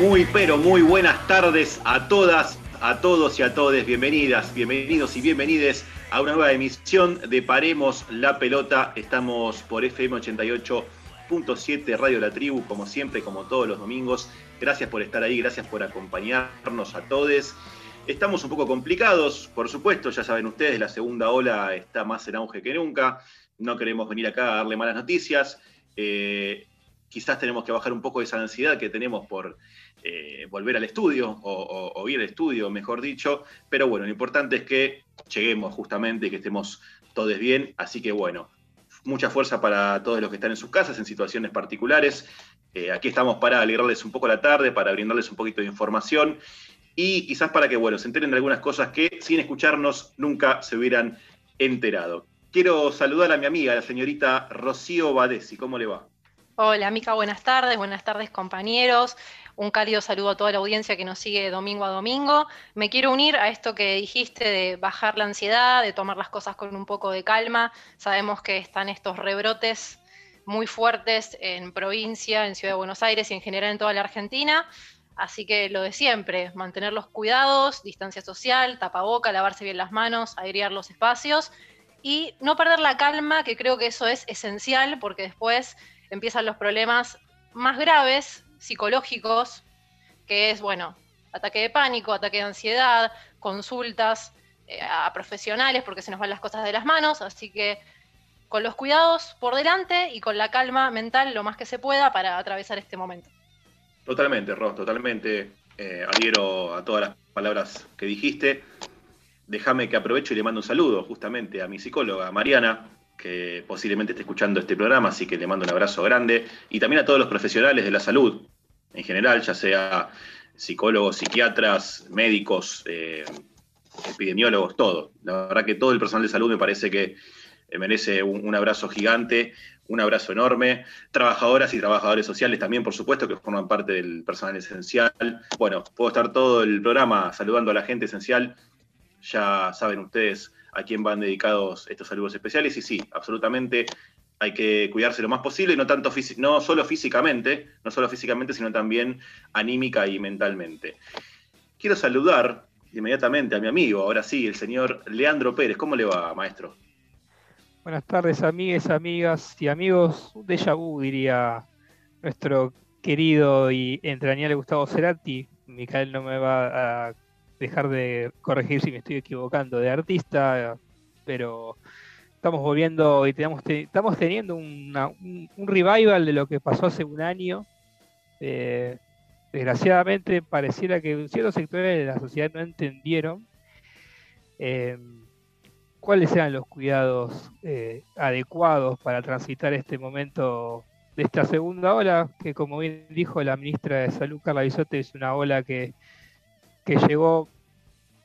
Muy, pero muy buenas tardes a todas, a todos y a todes. Bienvenidas, bienvenidos y bienvenides a una nueva emisión de Paremos la Pelota. Estamos por FM 88.7 Radio La Tribu, como siempre, como todos los domingos. Gracias por estar ahí, gracias por acompañarnos a todos. Estamos un poco complicados, por supuesto, ya saben ustedes, la segunda ola está más en auge que nunca. No queremos venir acá a darle malas noticias. Eh, quizás tenemos que bajar un poco esa ansiedad que tenemos por eh, volver al estudio o, ir al estudio, mejor dicho. Pero bueno, lo importante es que lleguemos justamente y que estemos todos bien. Así que bueno, mucha fuerza para todos los que están en sus casas en situaciones particulares. Eh, aquí estamos para alegrarles un poco la tarde, para brindarles un poquito de información y quizás para que bueno, se enteren de algunas cosas que sin escucharnos nunca se hubieran enterado. Quiero saludar a mi amiga, la señorita Rocío Badesi. ¿Cómo le va? Hola, Mica, buenas tardes. Buenas tardes, compañeros. Un cálido saludo a toda la audiencia que nos sigue domingo a domingo. Me quiero unir a esto que dijiste de bajar la ansiedad, de tomar las cosas con un poco de calma. Sabemos que están estos rebrotes muy fuertes en provincia, en Ciudad de Buenos Aires y en general en toda la Argentina. Así que lo de siempre, mantener los cuidados, distancia social, tapaboca, lavarse bien las manos, airear los espacios y no perder la calma, que creo que eso es esencial porque después empiezan los problemas más graves, psicológicos, que es, bueno, ataque de pánico, ataque de ansiedad, consultas eh, a profesionales porque se nos van las cosas de las manos, así que con los cuidados por delante y con la calma mental lo más que se pueda para atravesar este momento. Totalmente, Ros, totalmente. Eh, adhiero a todas las palabras que dijiste déjame que aprovecho y le mando un saludo justamente a mi psicóloga Mariana, que posiblemente esté escuchando este programa, así que le mando un abrazo grande, y también a todos los profesionales de la salud en general, ya sea psicólogos, psiquiatras, médicos, eh, epidemiólogos, todo. La verdad que todo el personal de salud me parece que merece un, abrazo gigante, un abrazo enorme. Trabajadoras y trabajadores sociales también, por supuesto, que forman parte del personal esencial. Bueno, puedo estar todo el programa saludando a la gente esencial ya saben ustedes a quién van dedicados estos saludos especiales y sí, absolutamente hay que cuidarse lo más posible, no, tanto no solo físicamente, no solo físicamente, sino también anímica y mentalmente. Quiero saludar inmediatamente a mi amigo, ahora sí, el señor Leandro Pérez. ¿Cómo le va, maestro? Buenas tardes, amigas, amigas y amigos. Un déjà vu, diría nuestro querido y entrañable Gustavo Cerati. Micael no me va a dejar de corregir si me estoy equivocando de artista, pero estamos volviendo y tenemos, estamos teniendo un, revival de lo que pasó hace un año. Eh, desgraciadamente pareciera que ciertos sectores de la sociedad no entendieron eh, cuáles eran los cuidados eh, adecuados para transitar este momento de esta segunda ola, que como bien dijo la ministra de Salud, Carla Bisotte, es una ola que que llegó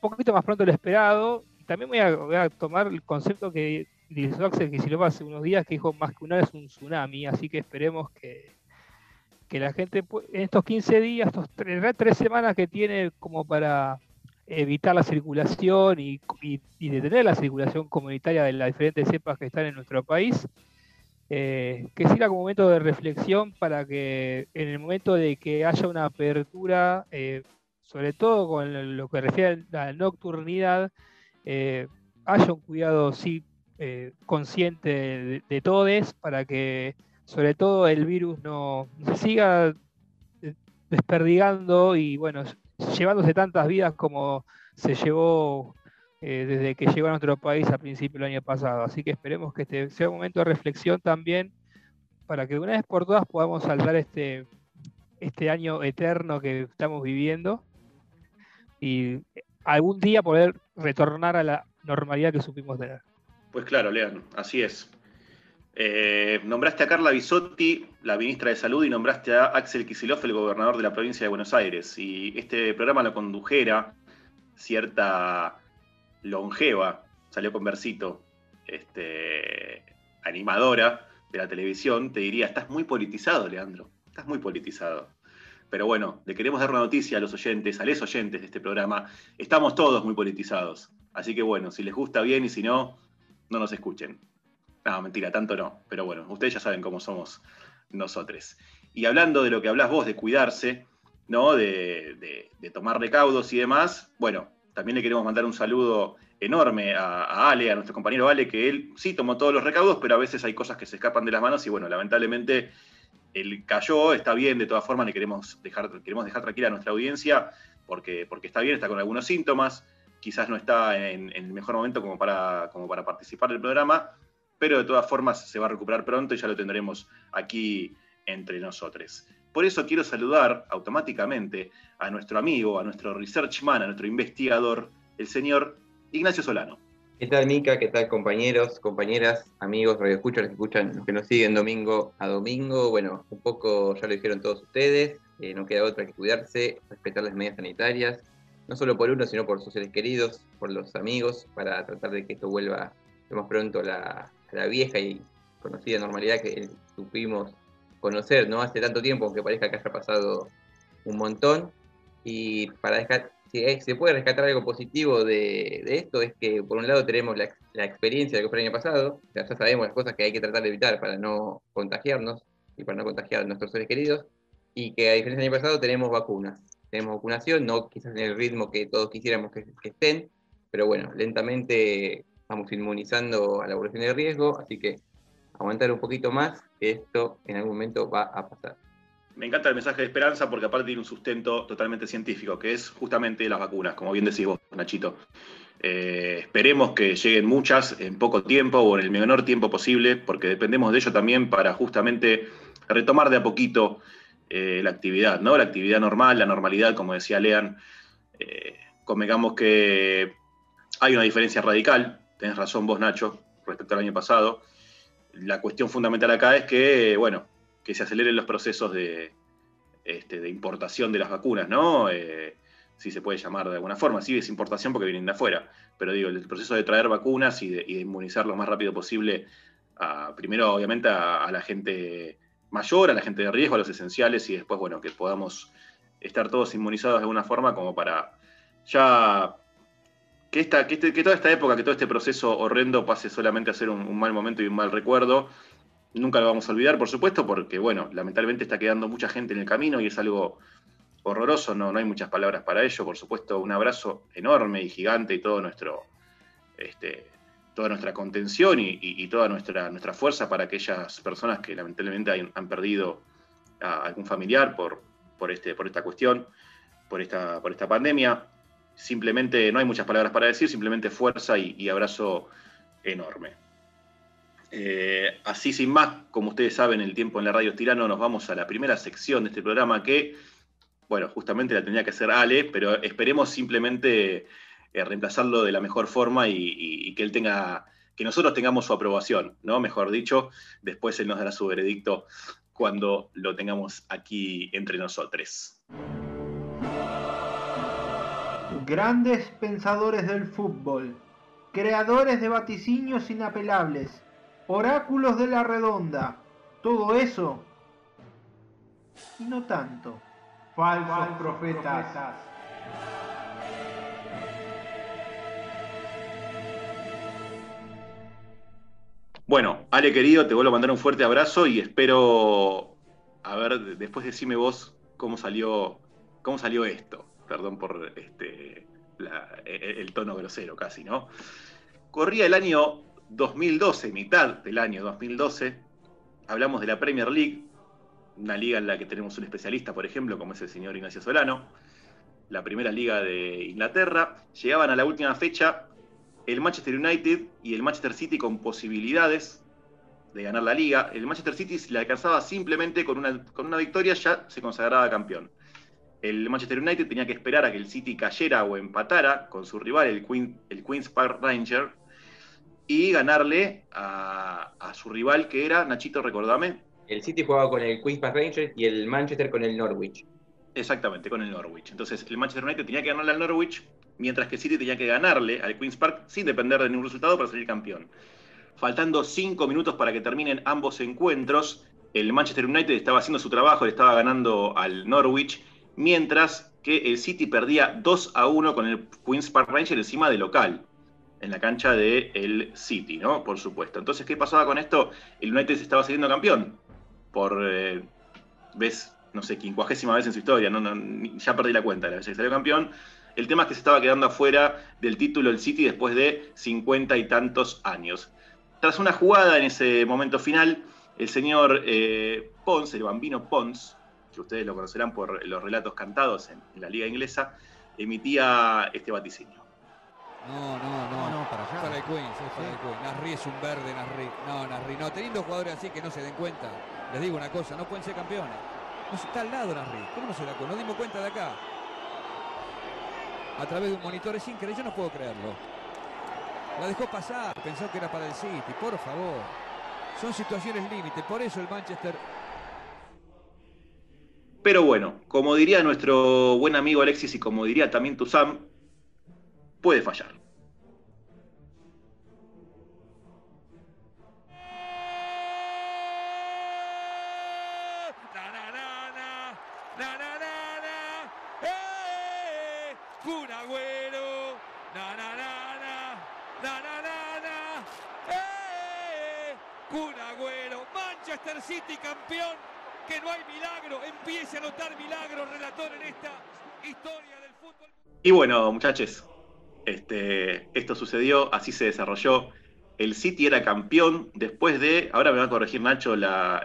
un poquito más pronto de lo esperado. También voy a, tomar el concepto que utilizó Axel Kicillof hace unos días, que dijo más que una es un tsunami, así que esperemos que, que la gente en estos 15 días, estos tres, semanas que tiene como para evitar la circulación y, detener la circulación comunitaria de las diferentes cepas que están en nuestro país, eh, que siga como momento de reflexión para que en el momento de que haya una apertura eh, sobre todo con lo que refiere a la nocturnidad, eh, haya un cuidado sí eh, consciente de, todos para que sobre todo el virus no, se siga eh, desperdigando y bueno, llevándose tantas vidas como se llevó desde que llegó a nuestro país a principios del año pasado. Así que esperemos que este sea un momento de reflexión también para que de una vez por todas podamos saltar este, este año eterno que estamos viviendo y algún día poder retornar a la normalidad que supimos tener. Pues claro, Lean, así es. Eh, nombraste a Carla Bisotti, la ministra de Salud, y nombraste a Axel Kicillof, el gobernador de la provincia de Buenos Aires. Y este programa lo condujera cierta longeva, salió con versito, este, animadora de la televisión, te diría, estás muy politizado, Leandro, estás muy politizado. Pero bueno, le queremos dar una noticia a los oyentes, a los oyentes de este programa. Estamos todos muy politizados. Así que bueno, si les gusta bien y si no, no nos escuchen. No, mentira, tanto no. Pero bueno, ustedes ya saben cómo somos nosotros. Y hablando de lo que hablas vos, de cuidarse, ¿no? De, tomar recaudos y demás. Bueno, también le queremos mandar un saludo enorme a, Ale, a nuestro compañero Ale, que él sí tomó todos los recaudos, pero a veces hay cosas que se escapan de las manos y bueno, lamentablemente él cayó, está bien, de todas formas le queremos dejar, queremos dejar tranquila a nuestra audiencia porque, porque está bien, está con algunos síntomas, quizás no está en, el mejor momento como para, como para participar del programa, pero de todas formas se va a recuperar pronto y ya lo tendremos aquí entre nosotros. Por eso quiero saludar automáticamente a nuestro amigo, a nuestro researchman, a nuestro investigador, el señor Ignacio Solano. ¿Qué tal, Mica? ¿Qué tal, compañeros, compañeras, amigos, radioescuchas, los que escuchan, los que nos siguen domingo a domingo? Bueno, un poco ya lo dijeron todos ustedes, eh, no queda otra que cuidarse, respetar las medidas sanitarias, no solo por uno, sino por sus seres queridos, por los amigos, para tratar de que esto vuelva lo más pronto a la, vieja y conocida normalidad que supimos conocer, ¿no? Hace tanto tiempo, aunque parezca que haya pasado un montón. Y para dejar, si se puede rescatar algo positivo de, esto, es que por un lado tenemos la, experiencia de que fue el año pasado, ya sabemos las cosas que hay que tratar de evitar para no contagiarnos y para no contagiar a nuestros seres queridos, y que a diferencia del año pasado tenemos vacunas. Tenemos vacunación, no quizás en el ritmo que todos quisiéramos que, estén, pero bueno, lentamente vamos inmunizando a la población de riesgo, así que aguantar un poquito más, esto en algún momento va a pasar. Me encanta el mensaje de esperanza porque aparte tiene un sustento totalmente científico, que es justamente las vacunas, como bien decís vos, Nachito. Eh, esperemos que lleguen muchas en poco tiempo o en el menor tiempo posible, porque dependemos de ello también para justamente retomar de a poquito eh, la actividad, ¿no? La actividad normal, la normalidad, como decía Lean. Eh, convengamos que hay una diferencia radical, tenés razón vos, Nacho, respecto al año pasado la cuestión fundamental acá es que, bueno, que se aceleren los procesos de, este, importación de las vacunas, ¿no? Eh, si se puede llamar de alguna forma. Sí, es importación porque vienen de afuera, pero digo, el proceso de traer vacunas y de, inmunizar lo más rápido posible, primero obviamente a, la gente mayor, a la gente de riesgo, a los esenciales, y después, bueno, que podamos estar todos inmunizados de alguna forma como para ya que, esta, este, que, toda esta época, que todo este proceso horrendo pase solamente a ser un, mal momento y un mal recuerdo. Nunca lo vamos a olvidar, por supuesto, porque, bueno, lamentablemente está quedando mucha gente en el camino y es algo horroroso, no, no hay muchas palabras para ello. Por supuesto, un abrazo enorme y gigante y todo nuestro, este, toda nuestra contención y, toda nuestra, nuestra fuerza para aquellas personas que lamentablemente han, perdido a algún familiar por, por, este, por esta cuestión, por esta, por esta pandemia simplemente no hay muchas palabras para decir, simplemente fuerza y, abrazo enorme. Eh, así sin más, como ustedes saben, el tiempo en la radio tirano, nos vamos a la primera sección de este programa que, bueno, justamente la tenía que hacer Ale, pero esperemos simplemente eh, reemplazarlo de la mejor forma y, que él tenga, que nosotros tengamos su aprobación, ¿no? Mejor dicho, después él nos dará su veredicto cuando lo tengamos aquí entre nosotros grandes pensadores del fútbol, creadores de vaticinios inapelables, oráculos de la redonda, todo eso y no tanto. Falsos, profetas. Bueno, Ale querido, te vuelvo a mandar un fuerte abrazo y espero, a ver, después decime vos cómo salió, cómo salió esto. Perdón por este, e, el tono grosero casi, ¿no? Corría el año 2012, mitad del año 2012, hablamos de la Premier League, una liga en la que tenemos un especialista, por ejemplo, como es el señor Ignacio Solano, la primera liga de Inglaterra, llegaban a la última fecha el Manchester United y el Manchester City con posibilidades de ganar la liga. El Manchester City, si le alcanzaba simplemente con una, con una victoria, ya se consagraba campeón el Manchester United tenía que esperar a que el City cayera o empatara con su rival, el, Queen, el Queen's Park Ranger, y ganarle a, su rival que era, Nachito, recordame. El City jugaba con el Queen's Park Rangers y el Manchester con el Norwich. Exactamente, con el Norwich. Entonces el Manchester United tenía que ganarle al Norwich, mientras que City tenía que ganarle al Queen's Park sin depender de ningún resultado para salir campeón. Faltando cinco minutos para que terminen ambos encuentros, el Manchester United estaba haciendo su trabajo, le estaba ganando al Norwich mientras que el City perdía 2 a 1 con el Queen's Park Ranger encima de local, en la cancha del el City, ¿no? Por supuesto. Entonces, ¿qué pasaba con esto? El United se estaba saliendo campeón por eh, vez no sé, quincuagésima vez en su historia, no, ya perdí la cuenta de la vez que salió campeón. El tema es que se estaba quedando afuera del título el City después de cincuenta y tantos años. Tras una jugada en ese momento final, el señor eh, Pons, el bambino Pons, que ustedes lo conocerán por los relatos cantados en, la liga inglesa, emitía este vaticinio. No, no, no, no, para allá. Para el Queens, es para el Queens. Nasri es un verde, Nasri. No, Nasri, no. Teniendo jugadores así que no se den cuenta, les digo una cosa, no pueden ser campeones. No está al lado Nasri. ¿Cómo no se cuenta? Nos dimos cuenta de acá. A través de un monitor es increíble, yo no puedo creerlo. La dejó pasar, pensó que era para el City, por favor. Son situaciones límite, por eso el Manchester pero bueno, como diría nuestro buen amigo Alexis y como diría también tu Sam, puede fallar. City campeón, que no hay milagro, empiece a notar milagros, relator en esta historia del fútbol. Y bueno, muchachos, este, esto sucedió, así se desarrolló. El City era campeón después de, ahora me va a corregir Nacho la,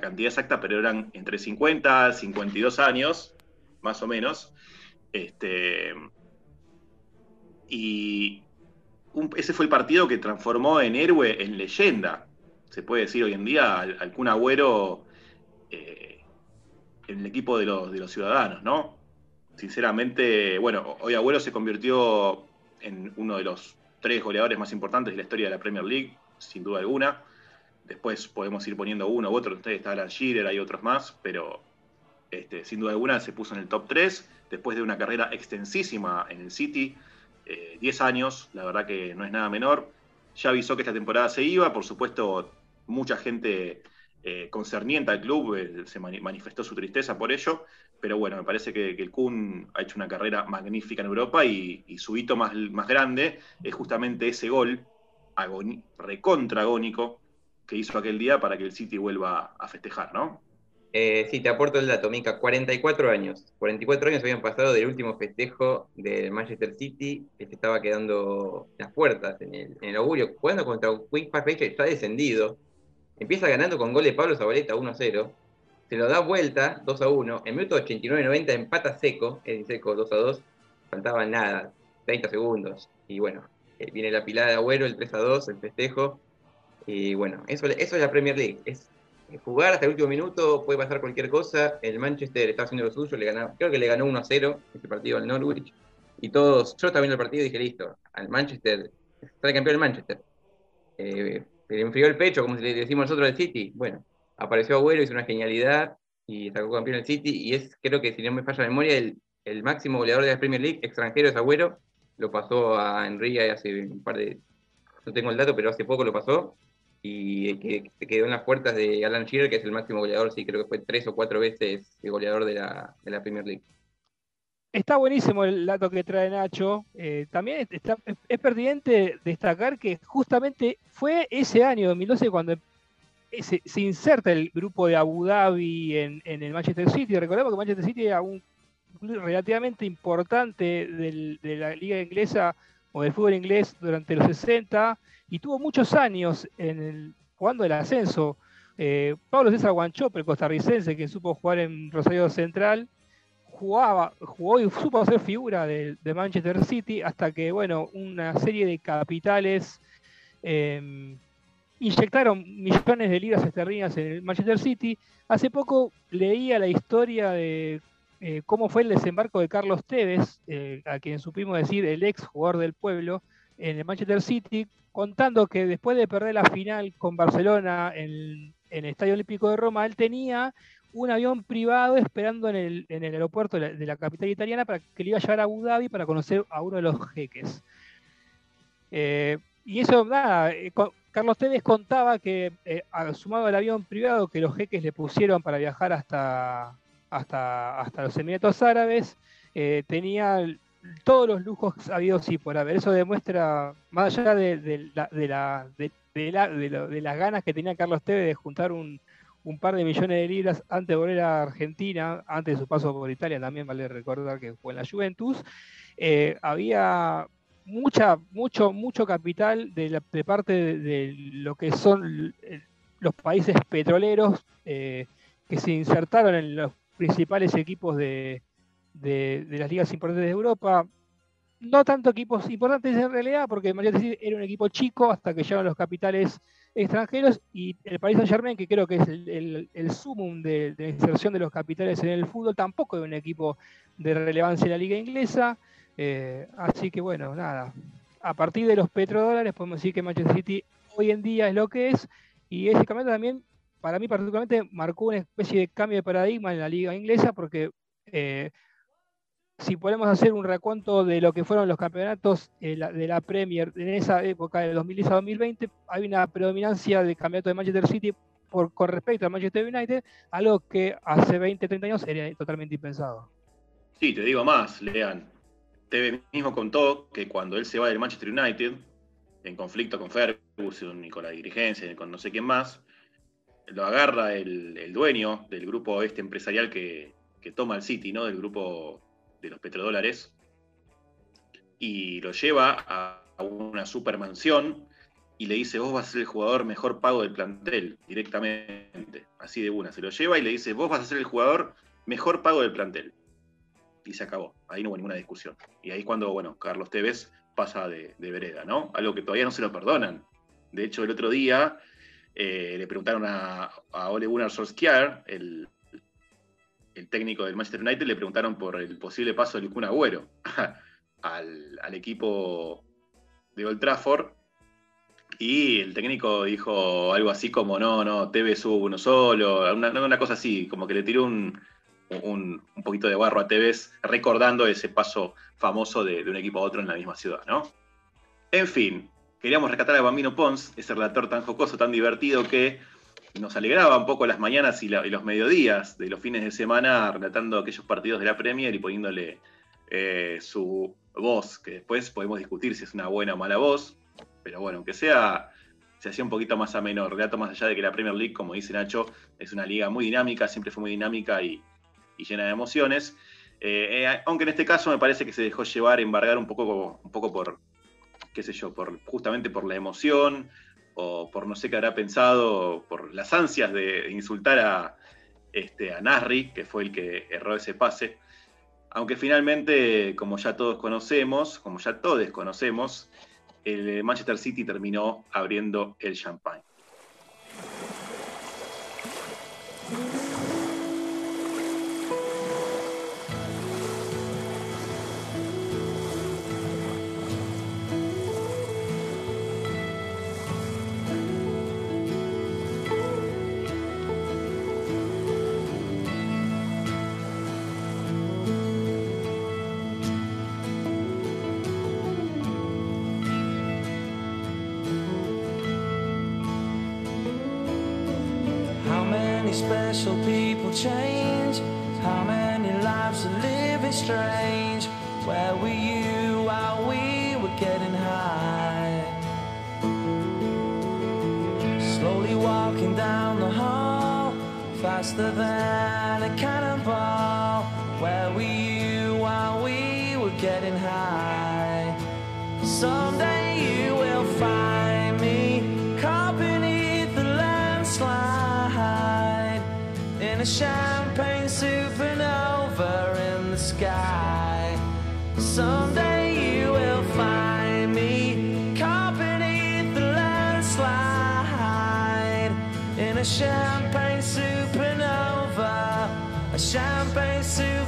cantidad exacta, pero eran entre 50 y 52 años, más o menos. Este, y ese fue el partido que transformó en héroe, en leyenda, se puede decir hoy en día, al, Kun Agüero eh, en el equipo de los, de los ciudadanos, ¿no? sinceramente, bueno, hoy Agüero se convirtió en uno de los tres goleadores más importantes de la historia de la Premier League, sin duda alguna. Después podemos ir poniendo uno u otro, ustedes está Alan Shearer, hay otros más, pero este, sin duda alguna se puso en el top 3 después de una carrera extensísima en el City, 10 eh, años, la verdad que no es nada menor. Ya avisó que esta temporada se iba, por supuesto, mucha gente eh, concerniente al club eh, se manifestó su tristeza por ello, pero bueno, me parece que, el Kun ha hecho una carrera magnífica en Europa y, su hito más, grande es justamente ese gol recontragónico que hizo aquel día para que el City vuelva a festejar, ¿no? Eh, sí, te aporto el dato, Mica. 44 años. 44 años habían pasado del último festejo del Manchester City, que se estaba quedando las puertas en el, en el augurio, jugando contra un Quick Park está descendido. Empieza ganando con gol de Pablo Zabaleta 1-0 se lo da vuelta 2 a 1, en minuto 89-90 empata seco, en seco 2 a 2, faltaba nada, 30 segundos, y bueno, eh, viene la pilada de Agüero, el 3 a 2, el festejo, y bueno, eso, eso es la Premier League, es jugar hasta el último minuto, puede pasar cualquier cosa, el Manchester está haciendo lo suyo, le ganó, creo que le ganó 1 a 0 este partido al Norwich, y todos, yo estaba viendo el partido y dije, listo, al Manchester, está el campeón del Manchester. Eh, le enfrió el pecho, como le decimos nosotros al City, bueno, apareció Agüero, hizo una genialidad y sacó campeón el City. Y es, creo que si no me falla la memoria, el, máximo goleador de la Premier League extranjero es Agüero. Lo pasó a Enrique hace un par de. No tengo el dato, pero hace poco lo pasó. Y que se quedó en las puertas de Alan Shearer, que es el máximo goleador, sí, creo que fue tres o cuatro veces el goleador de la, de la Premier League. Está buenísimo el dato que trae Nacho. Eh, también es pertinente destacar que justamente fue ese año, 2012, cuando se, inserta el grupo de Abu Dhabi en, el Manchester City. Recordemos que Manchester City era un club relativamente importante de la liga inglesa o del fútbol inglés durante los 60 y tuvo muchos años en el, jugando el ascenso. Eh, Pablo César Guanchope, el costarricense que supo jugar en Rosario Central, jugaba, jugó y supo hacer figura de, Manchester City hasta que, bueno, una serie de capitales em, inyectaron millones de libras esterlinas en el Manchester City. Hace poco leía la historia de eh, cómo fue el desembarco de Carlos Tevez, eh, a quien supimos decir el ex jugador del pueblo, en el Manchester City, contando que después de perder la final con Barcelona en, el Estadio Olímpico de Roma, él tenía un avión privado esperando en el, aeropuerto de la, capital italiana para que le iba a llevar a Abu Dhabi para conocer a uno de los jeques. Eh, y eso, nada, Carlos Tevez contaba que, eh, sumado al avión privado que los jeques le pusieron para viajar hasta, hasta, hasta los Emiratos Árabes, eh, tenía todos los lujos habidos y por haber. Eso demuestra, más allá de, de, la, de, las ganas que tenía Carlos Tevez de juntar un, un par de millones de libras antes de volver a Argentina, antes de su paso por Italia, también vale recordar que fue en la Juventus, eh, había mucha, mucho, mucho capital de, parte de, lo que son los países petroleros eh, que se insertaron en los principales equipos de, las ligas importantes de Europa. No tanto equipos importantes en realidad, porque City era un equipo chico hasta que llegaron los capitales extranjeros y el Paris Saint Germain, que creo que es el, sumum de, de, inserción de los capitales en el fútbol, tampoco es un equipo de relevancia en la liga inglesa. Eh, así que bueno, nada. A partir de los petrodólares podemos decir que Manchester City hoy en día es lo que es y ese cambio también, para mí particularmente, marcó una especie de cambio de paradigma en la liga inglesa porque eh, si podemos hacer un recuento de lo que fueron los campeonatos de la Premier en esa época, de 2010 a 2020, hay una predominancia del campeonato de Manchester City por, con respecto a Manchester United, algo que hace 20, 30 años era totalmente impensado. Sí, te digo más, Lean. TV mismo contó que cuando él se va del Manchester United, en conflicto con Ferguson y con la dirigencia y con no sé quién más, lo agarra el, dueño del grupo este empresarial que, toma el City, ¿no? Del grupo de los petrodólares, y lo lleva a, una supermansión y le dice, vos vas a ser el jugador mejor pago del plantel, directamente, así de una. Se lo lleva y le dice, vos vas a ser el jugador mejor pago del plantel y se acabó. Ahí no hubo ninguna discusión. Y ahí es cuando, bueno, Carlos Tevez pasa de, vereda, ¿no? Algo que todavía no se lo perdonan. De hecho, el otro día eh, le preguntaron a, Ole Gunnar Solskjaer, el, el, técnico del Manchester United, le preguntaron por el posible paso del Kun Agüero al, equipo de Old Trafford. Y el técnico dijo algo así como, no, no, Tevez hubo uno solo, una, una cosa así, como que le tiró un, un, poquito de barro a Tevez, recordando ese paso famoso de, un equipo a otro en la misma ciudad, ¿no? En fin, queríamos rescatar a Bambino Pons, ese relator tan jocoso, tan divertido que nos alegraba un poco las mañanas y, los mediodías de los fines de semana relatando aquellos partidos de la Premier y poniéndole eh, su voz, que después podemos discutir si es una buena o mala voz, pero bueno, aunque sea, se hacía un poquito más ameno, relato más allá de que la Premier League, como dice Nacho, es una liga muy dinámica, siempre fue muy dinámica y, y llena de emociones. Eh, eh, aunque en este caso me parece que se dejó llevar, embargar un poco, un poco por, qué sé yo, por, justamente por la emoción por no sé qué habrá pensado, por las ansias de insultar a, este, a Nasri, que fue el que erró ese pase. Aunque finalmente, como ya todos conocemos, como ya todos conocemos, el Manchester City terminó abriendo el champagne. Than a cannonball. Where were you while we were getting high? Someday you will find me caught beneath the landslide in a champagne supernova in the sky. Someday you will find me caught beneath the landslide in a champagne champagne supernova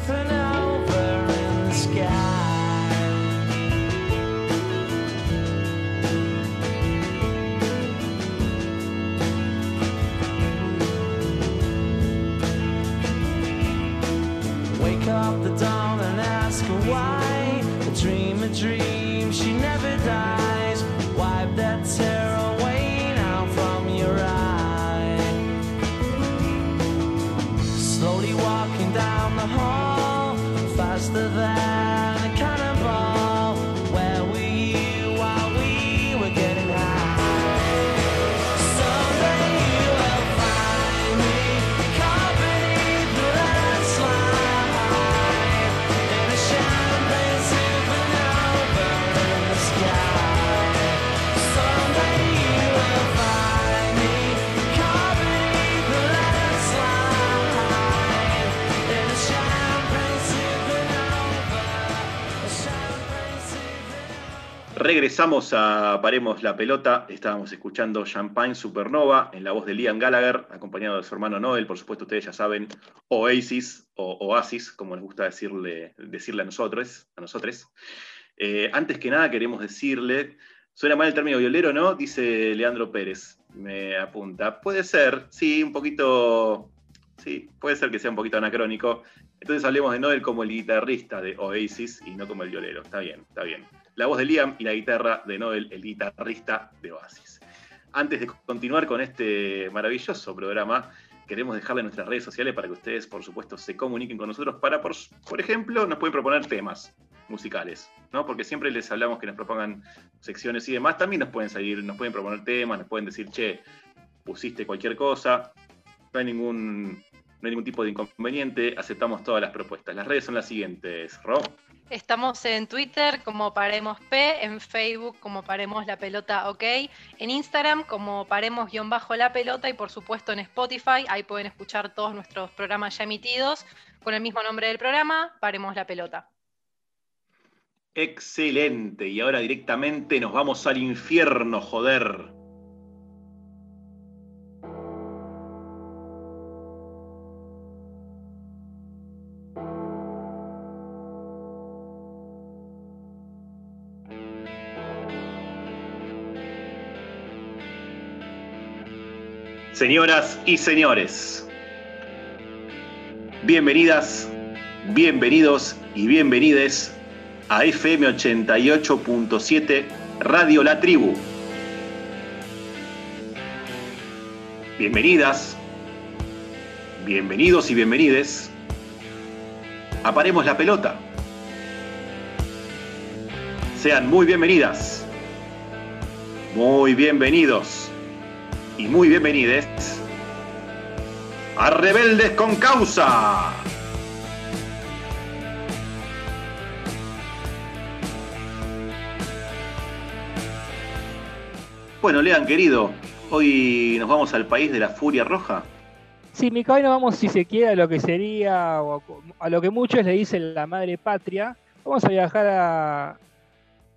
Regresamos a Paremos la Pelota. Estábamos escuchando Champagne Supernova en la voz de Liam Gallagher, acompañado de su hermano Noel. Por supuesto, ustedes ya saben, Oasis o Oasis, como les gusta decirle, decirle a nosotros. A nosotros. Eh, antes que nada, queremos decirle. Suena mal el término violero, ¿no? Dice Leandro Pérez. Me apunta. Puede ser, sí, un poquito. Sí, puede ser que sea un poquito anacrónico. Entonces hablemos de Noel como el guitarrista de Oasis y no como el violero. Está bien, está bien la voz de Liam y la guitarra de Noel, el guitarrista de Oasis. Antes de continuar con este maravilloso programa, queremos dejarle nuestras redes sociales para que ustedes, por supuesto, se comuniquen con nosotros para, por, ejemplo, nos pueden proponer temas musicales, ¿no? Porque siempre les hablamos que nos propongan secciones y demás, también nos pueden salir, nos pueden proponer temas, nos pueden decir, che, pusiste cualquier cosa, no hay ningún, no hay ningún tipo de inconveniente, aceptamos todas las propuestas. Las redes son las siguientes, Ro. Estamos en Twitter como Paremos P, en Facebook como Paremos la Pelota OK, en Instagram como Paremos-la Pelota y por supuesto en Spotify, ahí pueden escuchar todos nuestros programas ya emitidos con el mismo nombre del programa, Paremos la Pelota. Excelente, y ahora directamente nos vamos al infierno, joder. Señoras y señores, bienvenidas, bienvenidos y bienvenides a FM 88.7 Radio La Tribu. Bienvenidas, bienvenidos y bienvenides. Aparemos la pelota. Sean muy bienvenidas, muy bienvenidos y muy bienvenidos a Rebeldes con Causa. Bueno, Lean, querido, hoy nos vamos al país de la furia roja. Sí, Mica, hoy nos vamos, si se quiere, a lo que sería, a lo que muchos le dicen la madre patria. Vamos a viajar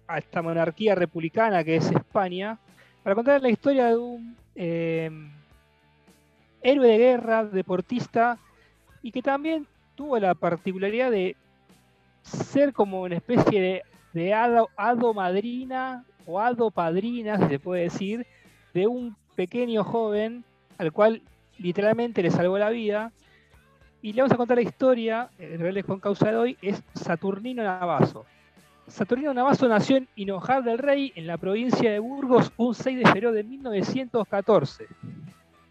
a esta monarquía republicana que es España, para contar la historia de un eh, héroe de guerra, deportista, y que también tuvo la particularidad de ser como una especie de, hado, madrina o hado padrina, se puede decir, de un pequeño joven al cual literalmente le salvó la vida. Y le vamos a contar la historia, en realidad con causa de hoy, es Saturnino Navazo. Saturnino Navazo nació en Hinojar del Rey, en la provincia de Burgos, un 6 de febrero de 1914.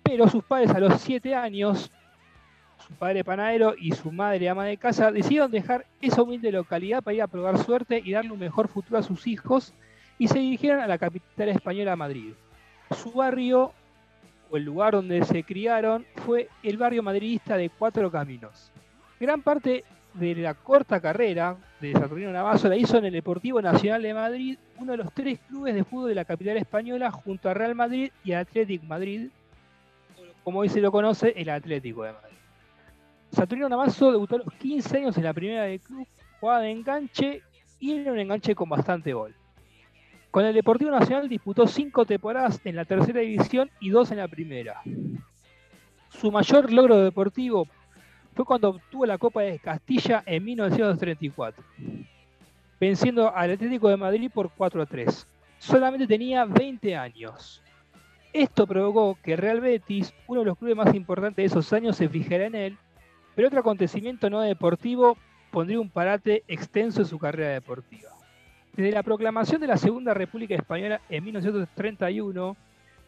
Pero sus padres a los 7 años, su padre panadero y su madre ama de casa, decidieron dejar esa humilde localidad para ir a probar suerte y darle un mejor futuro a sus hijos y se dirigieron a la capital española, Madrid. Su barrio, o el lugar donde se criaron, fue el barrio madridista de Cuatro Caminos. Gran parte de la corta carrera de Saturnino Navazo la hizo en el Deportivo Nacional de Madrid, uno de los tres clubes de fútbol de la capital española, junto a Real Madrid y Atlético Madrid, como hoy se lo conoce, el Atlético de Madrid. Saturnino Navazo debutó a los 15 años en la primera del club, jugaba de enganche y era un enganche con bastante gol. Con el Deportivo Nacional disputó cinco temporadas en la tercera división y dos en la primera. Su mayor logro deportivo fue cuando obtuvo la Copa de Castilla en 1934, venciendo al Atlético de Madrid por 4 a 3. Solamente tenía 20 años. Esto provocó que Real Betis, uno de los clubes más importantes de esos años, se fijara en él, pero otro acontecimiento no deportivo pondría un parate extenso en su carrera deportiva. Desde la proclamación de la Segunda República Española en 1931,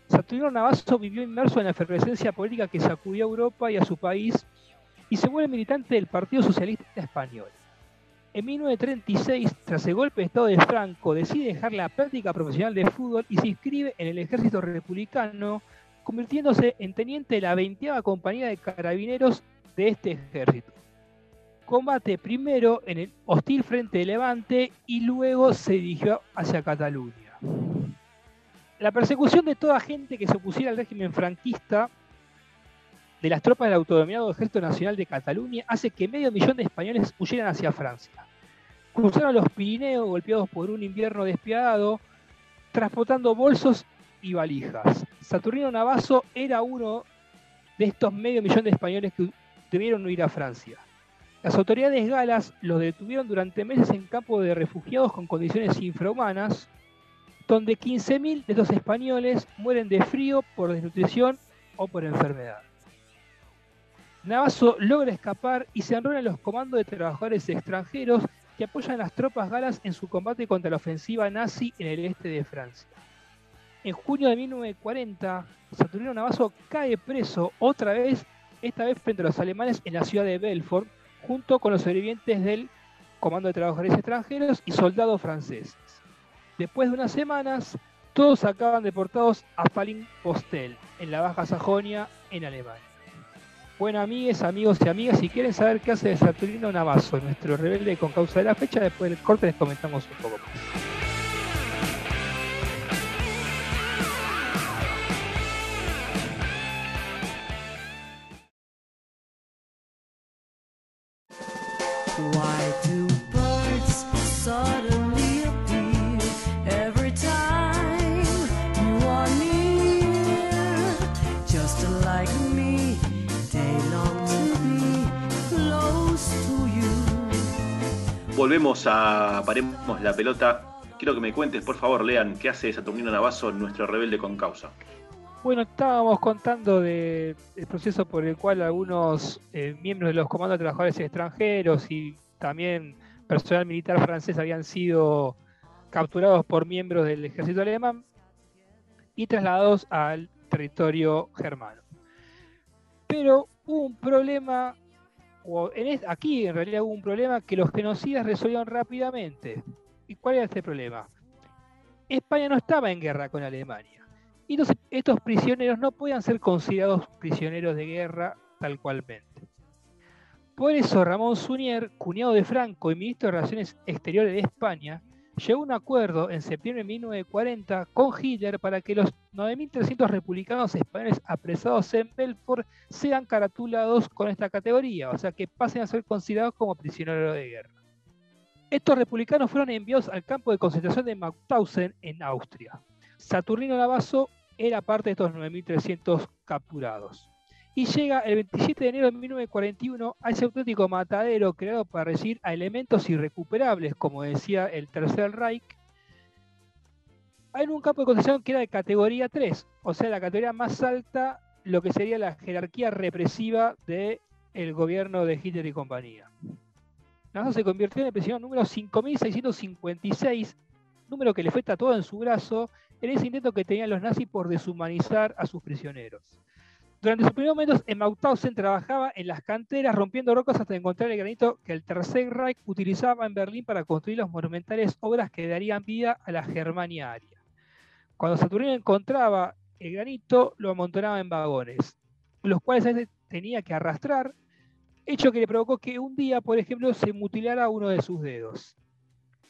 Saturnino Navazo vivió inmerso en la efervescencia política que sacudió a Europa y a su país y se vuelve militante del Partido Socialista Español. En 1936, tras el golpe de Estado de Franco, decide dejar la práctica profesional de fútbol y se inscribe en el ejército republicano, convirtiéndose en teniente de la 20 compañía de carabineros de este ejército. Combate primero en el hostil frente de Levante y luego se dirigió hacia Cataluña. La persecución de toda gente que se opusiera al régimen franquista de las tropas del autodominado Ejército Nacional de Cataluña hace que medio millón de españoles huyeran hacia Francia. cruzaron los Pirineos golpeados por un invierno despiadado, transportando bolsos y valijas. Saturnino Navazo era uno de estos medio millón de españoles que debieron huir a Francia. Las autoridades galas los detuvieron durante meses en campo de refugiados con condiciones infrahumanas, donde 15.000 de estos españoles mueren de frío por desnutrición o por enfermedad. Navazo logra escapar y se enrola en los comandos de trabajadores extranjeros que apoyan a las tropas galas en su combate contra la ofensiva nazi en el este de Francia. En junio de 1940, Saturnino Navazo cae preso otra vez, esta vez frente a los alemanes en la ciudad de Belfort, junto con los sobrevivientes del Comando de Trabajadores Extranjeros y soldados franceses. Después de unas semanas, todos acaban deportados a Falling-Postel, en la Baja Sajonia, en Alemania. Bueno, amigues, amigos y amigas, si quieren saber qué hace de Saturnino Navazo, nuestro rebelde con causa de la fecha, después del corte les comentamos un poco más. Volvemos a Paremos la Pelota. Quiero que me cuentes, por favor, Lean, qué hace Saturnino Navazo, nuestro rebelde con causa. Bueno, estábamos contando del proceso por el cual algunos eh, miembros de los comandos de trabajadores extranjeros y también personal militar francés habían sido capturados por miembros del ejército alemán y trasladados al territorio germano. Pero hubo un problema aquí en realidad hubo un problema que los genocidas resolvieron rápidamente. ¿Y cuál era este problema? España no estaba en guerra con Alemania. Y entonces estos prisioneros no podían ser considerados prisioneros de guerra tal cualmente. Por eso Ramón Sunier, cuñado de Franco y ministro de Relaciones Exteriores de España, llegó a un acuerdo en septiembre de 1940 con Hitler para que los 9.300 republicanos españoles apresados en Belfort sean caratulados con esta categoría, o sea que pasen a ser considerados como prisioneros de guerra. Estos republicanos fueron enviados al campo de concentración de Mauthausen en Austria. Saturnino Navazo era parte de estos 9.300 capturados y llega el 27 de enero de 1941 a ese auténtico matadero creado para recibir a elementos irrecuperables, como decía el Tercer Reich, hay un campo de concentración que era de categoría 3, o sea, la categoría más alta, lo que sería la jerarquía represiva del gobierno de Hitler y compañía. Nazo se convirtió en el prisionero número 5656, número que le fue tatuado en su brazo en ese intento que tenían los nazis por deshumanizar a sus prisioneros. Durante sus primeros momentos en Mauthausen trabajaba en las canteras rompiendo rocas hasta encontrar el granito que el Tercer Reich utilizaba en Berlín para construir las monumentales obras que darían vida a la Germania aria. Cuando Saturnino encontraba el granito, lo amontonaba en vagones, los cuales a veces tenía que arrastrar, hecho que le provocó que un día, por ejemplo, se mutilara uno de sus dedos.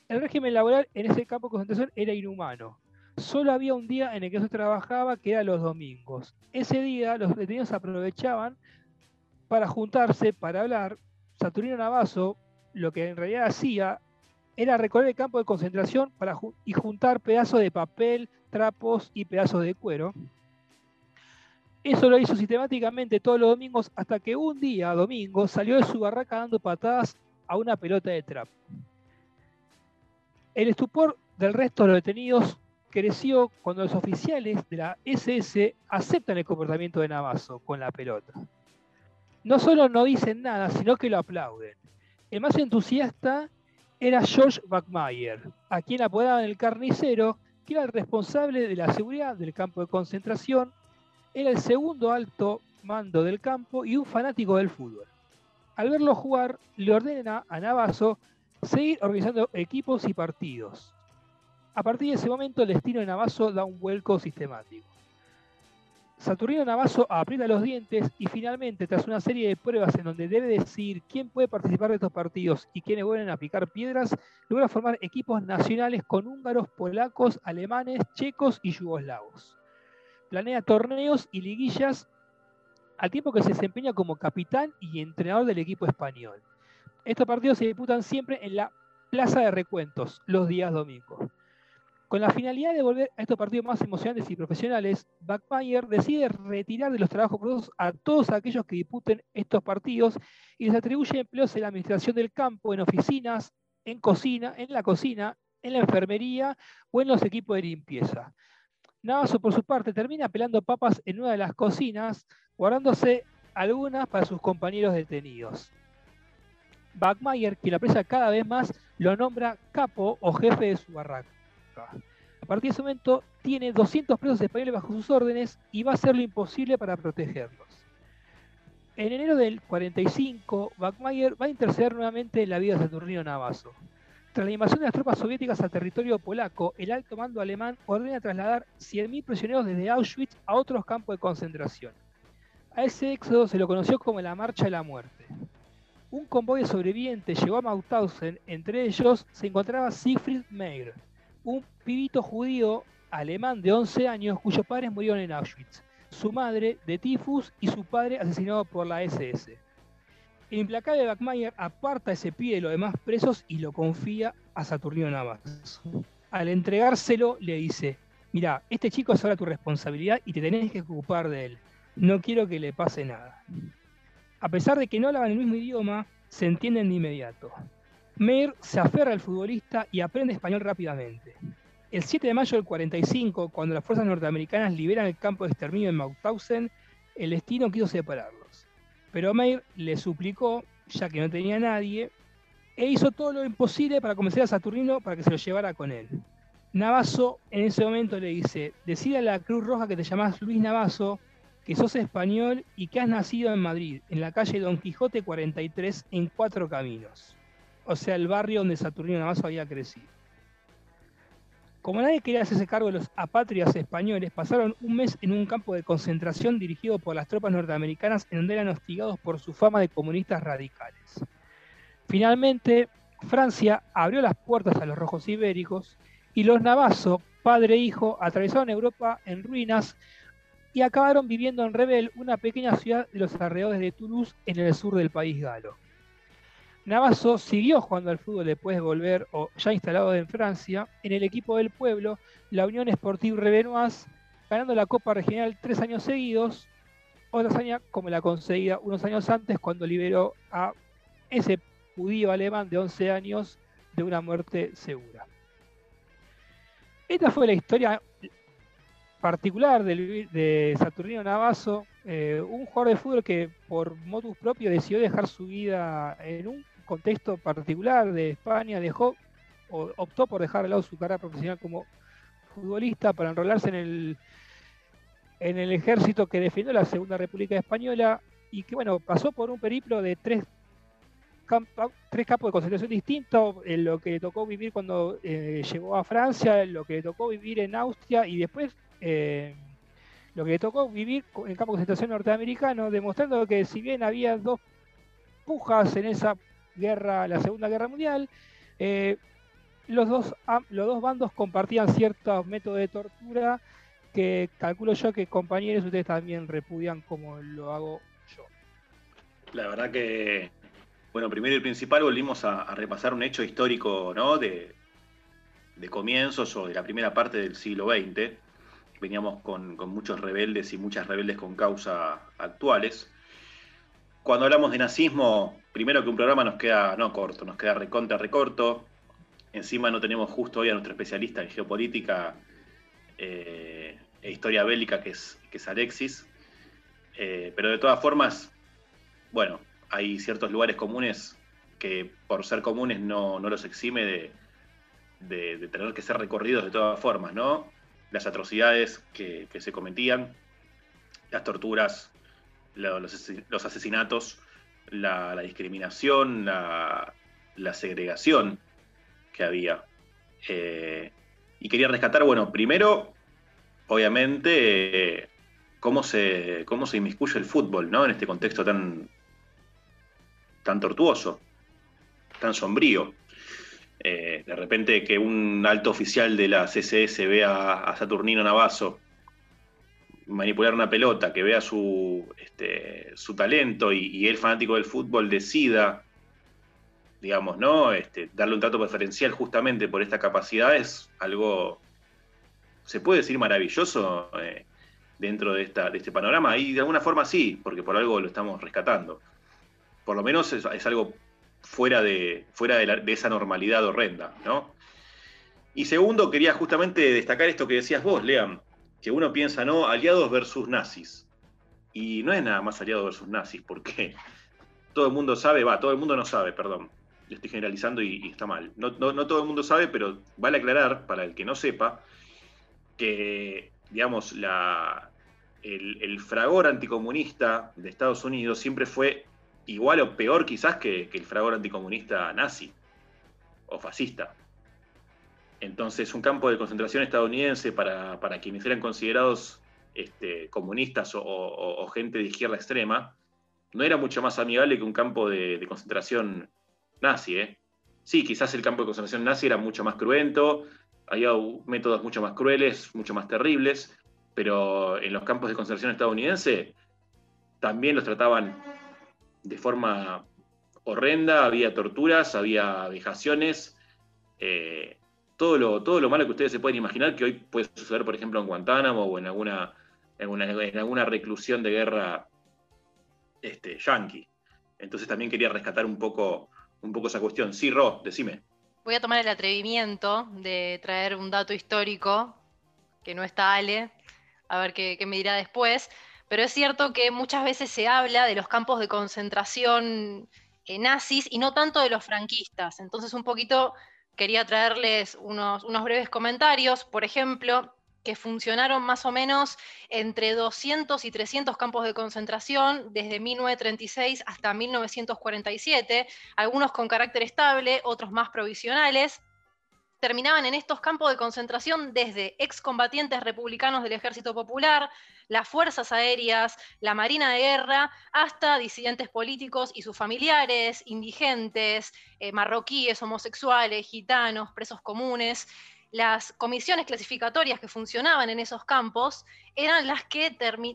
El régimen laboral en ese campo de concentración era inhumano solo había un día en el que se trabajaba, que era los domingos. Ese día los detenidos aprovechaban para juntarse, para hablar. Saturnino Navazo lo que en realidad hacía era recorrer el campo de concentración para y juntar pedazos de papel, trapos y pedazos de cuero. Eso lo hizo sistemáticamente todos los domingos hasta que un día, domingo, salió de su barraca dando patadas a una pelota de trapo. El estupor del resto de los detenidos creció cuando los oficiales de la SS aceptan el comportamiento de Navazo con la pelota. No solo no dicen nada, sino que lo aplauden. El más entusiasta era George Backmeyer, a quien apodaban el carnicero, que era el responsable de la seguridad del campo de concentración, era el segundo alto mando del campo y un fanático del fútbol. Al verlo jugar, le ordena a Navazo seguir organizando equipos y partidos. A partir de ese momento, el destino de Navazo da un vuelco sistemático. Saturnino Navazo aprieta los dientes y finalmente, tras una serie de pruebas en donde debe decidir quién puede participar de estos partidos y quiénes vuelven a picar piedras, logra formar equipos nacionales con húngaros, polacos, alemanes, checos y yugoslavos. Planea torneos y liguillas al tiempo que se desempeña como capitán y entrenador del equipo español. Estos partidos se disputan siempre en la Plaza de Recuentos los días domingos. Con la finalidad de volver a estos partidos más emocionantes y profesionales, Backmeyer decide retirar de los trabajos a todos aquellos que disputen estos partidos y les atribuye empleos en la administración del campo, en oficinas, en cocina, en la cocina, en la enfermería o en los equipos de limpieza. Navazo, por su parte, termina pelando papas en una de las cocinas, guardándose algunas para sus compañeros detenidos. Backmeyer, quien lo aprecia cada vez más, lo nombra capo o jefe de su barraca. A partir de ese momento tiene 200 presos españoles bajo sus órdenes y va a hacer lo imposible para protegerlos. En enero del 45, Backmeyer va a interceder nuevamente en la vida de Saturnino Navazo. Tras la invasión de las tropas soviéticas al territorio polaco, el alto mando alemán ordena trasladar 100.000 prisioneros desde Auschwitz a otros campos de concentración. A ese éxodo se lo conoció como la Marcha de la Muerte. Un convoy de sobrevivientes llegó a Mauthausen, entre ellos se encontraba Siegfried Meyer, un pibito judío alemán de 11 años cuyos padres murieron en Auschwitz, su madre de tifus y su padre asesinado por la SS. El implacable Backmeyer aparta a ese pibe de los demás presos y lo confía a Saturnino Navas. Al entregárselo le dice, mira, este chico es ahora tu responsabilidad y te tenés que ocupar de él. No quiero que le pase nada. A pesar de que no hablan el mismo idioma, se entienden de inmediato. Meir se aferra al futbolista y aprende español rápidamente. El 7 de mayo del 45, cuando las fuerzas norteamericanas liberan el campo de exterminio en Mauthausen, el destino quiso separarlos. Pero Meir le suplicó, ya que no tenía nadie, e hizo todo lo imposible para convencer a Saturnino para que se lo llevara con él. Navazo en ese momento le dice, decide a la Cruz Roja que te llamás Luis Navazo, que sos español y que has nacido en Madrid, en la calle Don Quijote 43, en Cuatro Caminos o sea, el barrio donde Saturnino Navazo había crecido. Como nadie quería hacerse cargo de los apátridas españoles, pasaron un mes en un campo de concentración dirigido por las tropas norteamericanas en donde eran hostigados por su fama de comunistas radicales. Finalmente, Francia abrió las puertas a los rojos ibéricos y los Navazo, padre e hijo, atravesaron Europa en ruinas y acabaron viviendo en Rebel, una pequeña ciudad de los alrededores de Toulouse en el sur del país galo. Navazo siguió jugando al fútbol después de volver, o ya instalado en Francia, en el equipo del pueblo, la Unión Sportive Rebenoise, ganando la Copa Regional tres años seguidos, otra hazaña como la conseguida unos años antes cuando liberó a ese judío alemán de 11 años de una muerte segura. Esta fue la historia particular de Saturnino Navazo, eh, un jugador de fútbol que por motus propio decidió dejar su vida en un contexto particular de España, dejó o optó por dejar de lado su carrera profesional como futbolista para enrolarse en el, en el ejército que defendió la Segunda República Española y que bueno, pasó por un periplo de tres, tres campos de concentración distintos, en lo que le tocó vivir cuando eh, llegó a Francia, en lo que le tocó vivir en Austria y después eh, lo que le tocó vivir en campo de concentración norteamericano, demostrando que si bien había dos pujas en esa guerra, la Segunda Guerra Mundial, eh, los, dos, los dos bandos compartían ciertos métodos de tortura que calculo yo que compañeros ustedes también repudian como lo hago yo. La verdad que, bueno, primero y principal volvimos a, repasar un hecho histórico, ¿no? De, de, comienzos o de la primera parte del siglo XX. Veníamos con, con muchos rebeldes y muchas rebeldes con causa actuales cuando hablamos de nazismo, primero que un programa nos queda no corto, nos queda recontra recorto. Encima no tenemos justo hoy a nuestro especialista en geopolítica eh, e historia bélica, que es, que es Alexis. Eh, pero de todas formas, bueno, hay ciertos lugares comunes que por ser comunes no, los exime de, tener que ser recorridos de todas formas, ¿no? Las atrocidades que se cometían, las torturas, los, asesinatos, la, discriminación, la, segregación que había. Eh, y quería rescatar, bueno, primero, obviamente, cómo, se, cómo se inmiscuye el fútbol, ¿no? En este contexto tan, tan tortuoso, tan sombrío. Eh, de repente que un alto oficial de la CSS vea a Saturnino Navazo manipular una pelota, que vea su, este, su talento y, el fanático del fútbol decida digamos, ¿no? Este, darle un trato preferencial justamente por esta capacidad es algo, se puede decir maravilloso eh, dentro de, esta, de este panorama, y de alguna forma sí, porque por algo lo estamos rescatando. Por lo menos es, algo fuera de, fuera de, esa normalidad horrenda, ¿no? Y segundo, quería justamente destacar esto que decías vos, Leam, que uno piensa, ¿no? Aliados versus nazis. Y no es nada más aliados versus nazis, porque todo el mundo sabe, va, todo el mundo no sabe, perdón, lo estoy generalizando y, está mal. No, todo el mundo sabe, pero vale aclarar, para el que no sepa, que, digamos, la, el, fragor anticomunista de Estados Unidos siempre fue igual o peor quizás que, el fragor anticomunista nazi o fascista. Entonces, un campo de concentración estadounidense para, quienes eran considerados este, comunistas o, gente de izquierda extrema, no era mucho más amigable que un campo de, de concentración nazi, ¿eh? Sí, quizás el campo de concentración nazi era mucho más cruento, había métodos mucho más crueles, mucho más terribles, pero en los campos de concentración estadounidense también los trataban de forma horrenda, había torturas, había vejaciones, eh, todo, lo, todo lo malo que ustedes se pueden imaginar que hoy puede suceder, por ejemplo, en Guantánamo o en alguna, en alguna reclusión de guerra este, yanqui. Entonces también quería rescatar un poco un poco esa cuestión. Sí, Ro, decime. Voy a tomar el atrevimiento de traer un dato histórico, que no está Ale, a ver qué, me dirá después, pero es cierto que muchas veces se habla de los campos de concentración eh, nazis y no tanto de los franquistas. Entonces un poquito quería traerles unos, breves comentarios. Por ejemplo, que funcionaron más o menos entre 200 y 300 campos de concentración desde 1936 hasta 1947, algunos con carácter estable, otros más provisionales. Terminaban en estos campos de concentración desde excombatientes republicanos del Ejército Popular, las Fuerzas Aéreas, la Marina de Guerra, hasta disidentes políticos y sus familiares, indigentes, eh, marroquíes, homosexuales, gitanos, presos comunes las comisiones clasificatorias que funcionaban en esos campos eran las que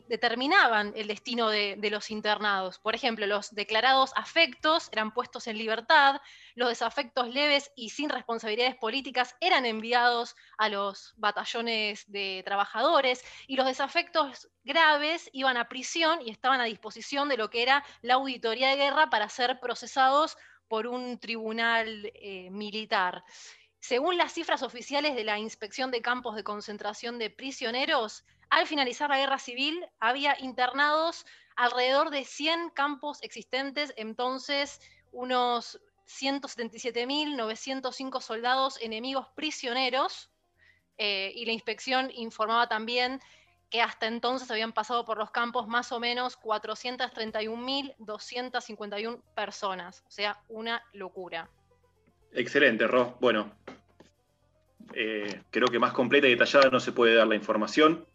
determinaban el destino de, los internados. Por ejemplo, los declarados afectos eran puestos en libertad, los desafectos leves y sin responsabilidades políticas eran enviados a los batallones de trabajadores y los desafectos graves iban a prisión y estaban a disposición de lo que era la auditoría de guerra para ser procesados por un tribunal eh, militar. Según las cifras oficiales de la Inspección de Campos de Concentración de Prisioneros, al finalizar la guerra civil había internados alrededor de 100 campos existentes, entonces unos 177.905 soldados enemigos prisioneros, eh, y la inspección informaba también que hasta entonces habían pasado por los campos más o menos 431.251 personas, o sea, una locura. Excelente, Ro. Bueno, eh, creo que más completa y detallada no se puede dar la información.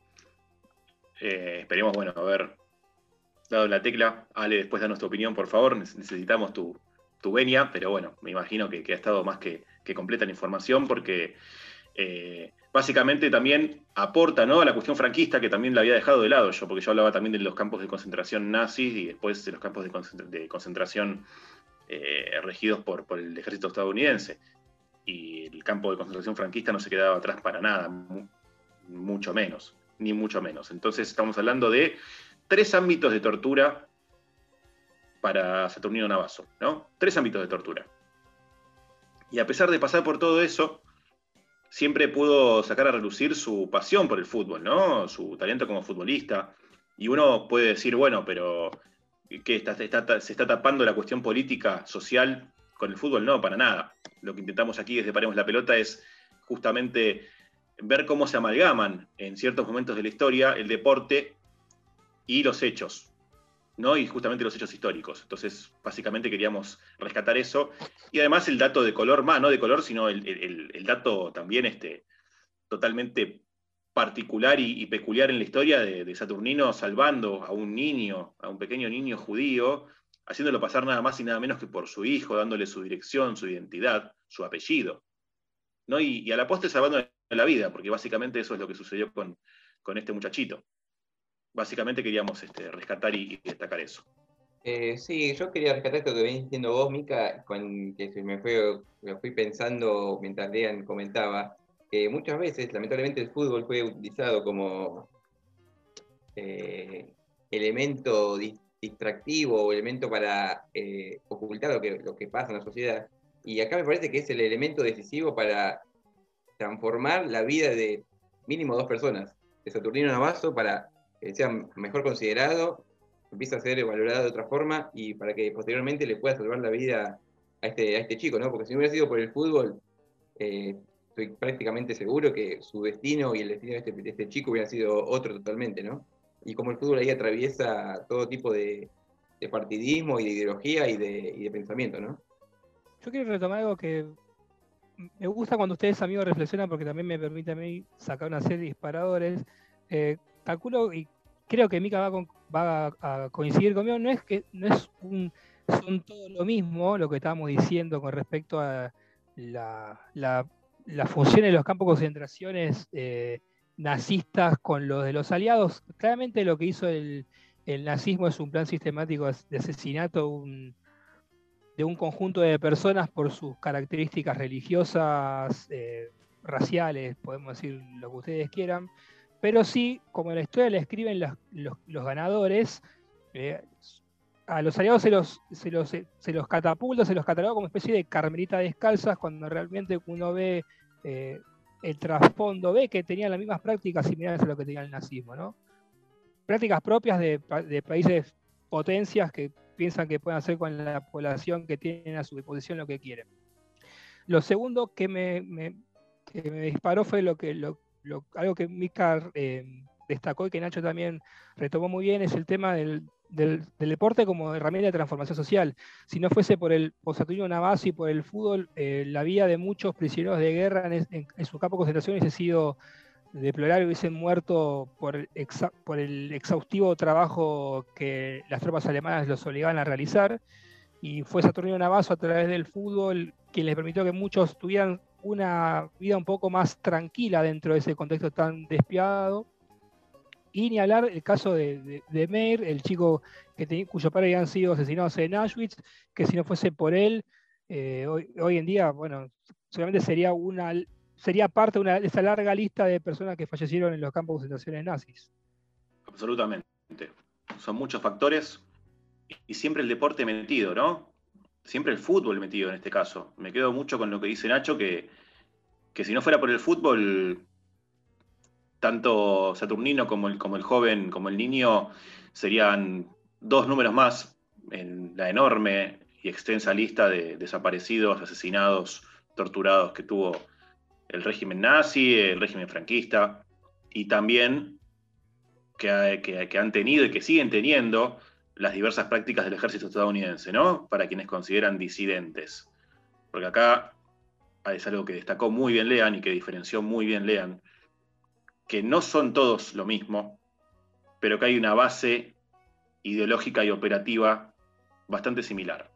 Eh, esperemos, bueno, haber dado la tecla. Ale, después da nuestra opinión, por favor. Necesitamos tu, tu venia, pero bueno, me imagino que, ha estado más que, completa la información porque eh, básicamente también aporta ¿no? a la cuestión franquista que también la había dejado de lado yo, porque yo hablaba también de los campos de concentración nazis y después de los campos de, concentración regidos por, por, el ejército estadounidense y el campo de concentración franquista no se quedaba atrás para nada, mucho menos, ni mucho menos. Entonces estamos hablando de tres ámbitos de tortura para Saturnino Navazo, ¿no? Tres ámbitos de tortura. Y a pesar de pasar por todo eso, siempre pudo sacar a relucir su pasión por el fútbol, ¿no? Su talento como futbolista. Y uno puede decir, bueno, pero ¿qué se está tapando la cuestión política, social con el fútbol no, para nada. Lo que intentamos aquí desde Paremos la Pelota es justamente ver cómo se amalgaman en ciertos momentos de la historia el deporte y los hechos, ¿no? Y justamente los hechos históricos. Entonces, básicamente queríamos rescatar eso. Y además el dato de color, más no de color, sino el, dato también este, totalmente particular y, peculiar en la historia de, Saturnino salvando a un niño, a un pequeño niño judío, haciéndolo pasar nada más y nada menos que por su hijo, dándole su dirección, su identidad, su apellido. ¿no? Y, a la postre salvando la vida, porque básicamente eso es lo que sucedió con, con este muchachito. Básicamente queríamos este, rescatar y, destacar eso. Eh, sí, yo quería rescatar esto que venís diciendo vos, Mica, con, que me fue, lo fui pensando mientras Lean comentaba, que muchas veces, lamentablemente, el fútbol fue utilizado como eh, elemento distractivo o elemento para eh, ocultar lo que, lo que pasa en la sociedad. Y acá me parece que es el elemento decisivo para transformar la vida de mínimo dos personas, de Saturnino Navazo, para que sea mejor considerado, empiece a ser valorado de otra forma y para que posteriormente le pueda salvar la vida a este, a este chico, ¿no? Porque si no hubiera sido por el fútbol, eh, estoy prácticamente seguro que su destino y el destino de este, de este chico hubiera sido otro totalmente, ¿no? y cómo el fútbol ahí atraviesa todo tipo de, partidismo y de ideología y de, pensamiento, ¿no? Yo quiero retomar algo que me gusta cuando ustedes amigos reflexionan porque también me permite a mí sacar una serie de disparadores. Eh, calculo y creo que Mika va, a, coincidir conmigo, no es que no es un, son todo lo mismo lo que estábamos diciendo con respecto a la, función de los campos de concentraciones eh, nazistas con los de los aliados. Claramente lo que hizo el, nazismo es un plan sistemático de asesinato de un conjunto de personas por sus características religiosas, eh, raciales, podemos decir lo que ustedes quieran, pero sí, como la historia le escriben los, ganadores, eh, a los aliados se los, se los, se los catapulta, se los cataloga como especie de carmelita descalzas, cuando realmente uno ve eh, el trasfondo ve que tenían las mismas prácticas similares a lo que tenía el nazismo, ¿no? Prácticas propias de, países potencias que piensan que pueden hacer con la población que tienen a su disposición lo que quieren. Lo segundo que me, disparó fue lo que, algo que Mika eh, destacó y que Nacho también retomó muy bien, es el tema del, del, deporte como herramienta de transformación social. Si no fuese por el Saturnino Navas y por el fútbol, eh, la vida de muchos prisioneros de guerra en, su campo de concentración hubiese sido deplorable, hubiesen muerto por, por el exhaustivo trabajo que las tropas alemanas los obligaban a realizar. Y fue Saturnino Navazo a través del fútbol quien les permitió que muchos tuvieran una vida un poco más tranquila dentro de ese contexto tan despiadado y ni hablar el caso de, de, Meir, el chico que cuyo padre habían sido asesinados en Auschwitz, que si no fuese por él, eh, hoy, en día, bueno, solamente sería una sería parte de, una, esa larga lista de personas que fallecieron en los campos de concentraciones nazis. Absolutamente. Son muchos factores y siempre el deporte metido, ¿no? Siempre el fútbol metido en este caso. Me quedo mucho con lo que dice Nacho, que, que si no fuera por el fútbol, tanto Saturnino como el, joven, como el niño, serían dos números más en la enorme y extensa lista de desaparecidos, asesinados, torturados que tuvo el régimen nazi, el régimen franquista, y también que, que, han tenido y que siguen teniendo las diversas prácticas del ejército estadounidense, ¿no? Para quienes consideran disidentes. Porque acá es algo que destacó muy bien Lean y que diferenció muy bien Lean, que no son todos lo mismo, pero que hay una base ideológica y operativa bastante similar.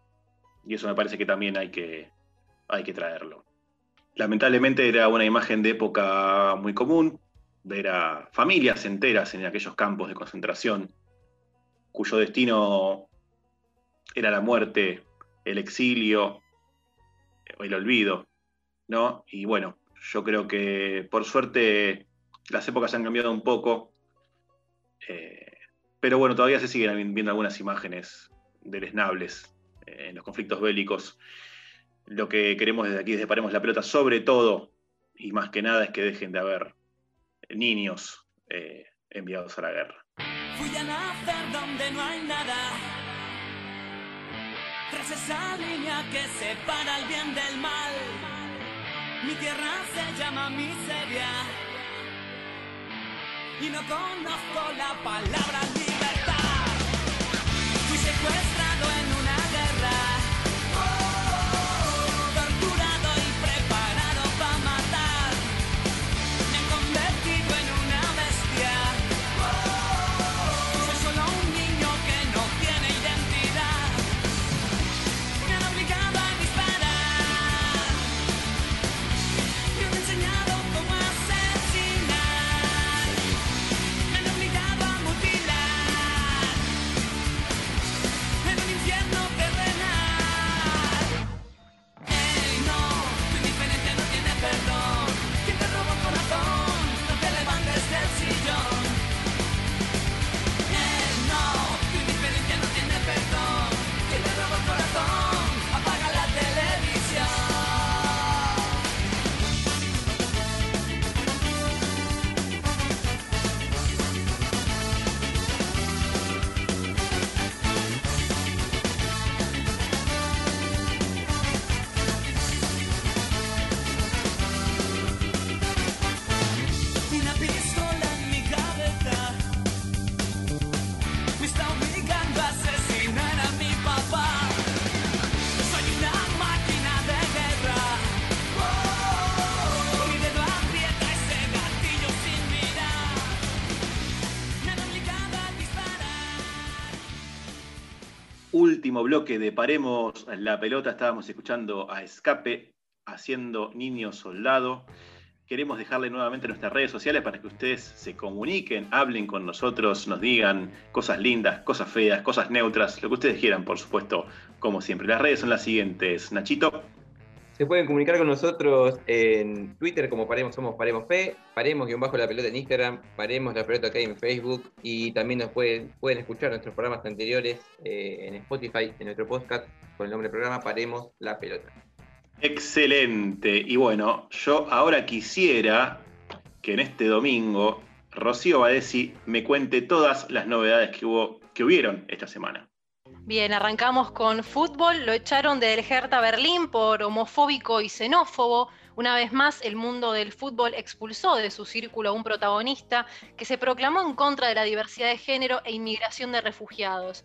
Y eso me parece que también hay que, hay que traerlo. Lamentablemente era una imagen de época muy común, ver a familias enteras en aquellos campos de concentración, cuyo destino era la muerte, el exilio, el olvido, ¿no? Y bueno, yo creo que por suerte las épocas han cambiado un poco, eh, pero bueno, todavía se siguen viendo algunas imágenes deleznables eh, en los conflictos bélicos. Lo que queremos desde aquí, desde Paremos la Pelota, sobre todo, y más que nada, es que dejen de haber niños eh, enviados a la guerra. Fui a donde no hay nada. Tras esa línea que separa el bien del mal, mi tierra se llama miseria y no conozco la palabra libertad. Fui secuestrado bloque de Paremos la pelota. Estábamos escuchando a Escape haciendo Niño Soldado. Queremos dejarle nuevamente nuestras redes sociales para que ustedes se comuniquen, hablen con nosotros, nos digan cosas lindas, cosas feas, cosas neutras, lo que ustedes quieran, por supuesto, como siempre. Las redes son las siguientes. Nachito. Se pueden comunicar con nosotros en Twitter como Paremos Somos Paremos P, Paremos guion bajo la pelota en Instagram, Paremos la pelota acá en Facebook y también nos pueden, pueden escuchar nuestros programas anteriores eh, en Spotify, en nuestro podcast con el nombre del programa Paremos la pelota. Excelente. Y bueno, yo ahora quisiera que en este domingo Rocío Badesi me cuente todas las novedades que hubo, que hubieron esta semana. Bien, arrancamos con fútbol. Lo echaron del Hertha Berlín por homofóbico y xenófobo. Una vez más, el mundo del fútbol expulsó de su círculo a un protagonista que se proclamó en contra de la diversidad de género e inmigración de refugiados.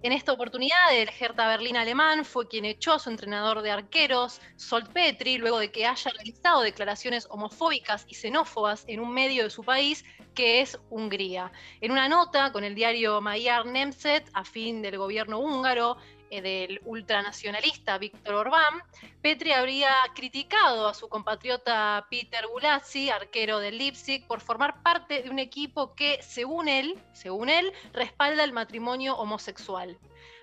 En esta oportunidad, el Hertha Berlín alemán fue quien echó a su entrenador de arqueros, Solt Petri, luego de que haya realizado declaraciones homofóbicas y xenófobas en un medio de su país, que es Hungría. En una nota con el diario Magyar Nemzet, a fin del gobierno húngaro, del ultranacionalista Víctor Orbán, Petri habría criticado a su compatriota Peter Gulazzi, arquero del Leipzig, por formar parte de un equipo que, según él, según él, respalda el matrimonio homosexual.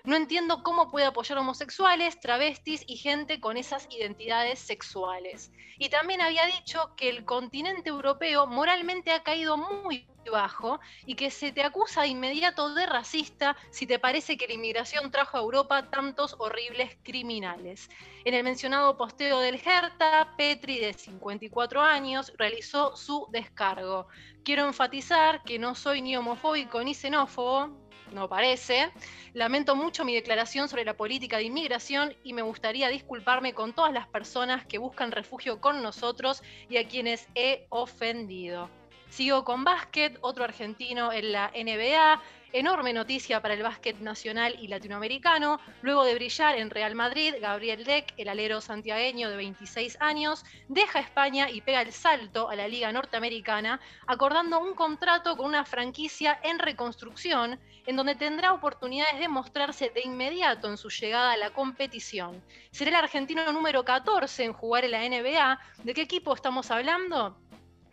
No entiendo cómo puede apoyar homosexuales, travestis y gente con esas identidades sexuales. Y también había dicho que el continente europeo moralmente ha caído muy bajo y que se te acusa de inmediato de racista si te parece que la inmigración trajo a Europa tantos horribles criminales. En el mencionado posteo del Hertha, Petri, de 54 años, realizó su descargo. Quiero enfatizar que no soy ni homofóbico ni xenófobo, no parece. Lamento mucho mi declaración sobre la política de inmigración y me gustaría disculparme con todas las personas que buscan refugio con nosotros y a quienes he ofendido. Sigo con básquet, otro argentino en la NBA. Enorme noticia para el básquet nacional y latinoamericano. Luego de brillar en Real Madrid, Gabriel Deck, el alero santiagueño de 26 años, deja España y pega el salto a la Liga Norteamericana, acordando un contrato con una franquicia en reconstrucción, en donde tendrá oportunidades de mostrarse de inmediato en su llegada a la competición. Será el argentino número 14 en jugar en la NBA. ¿De qué equipo estamos hablando?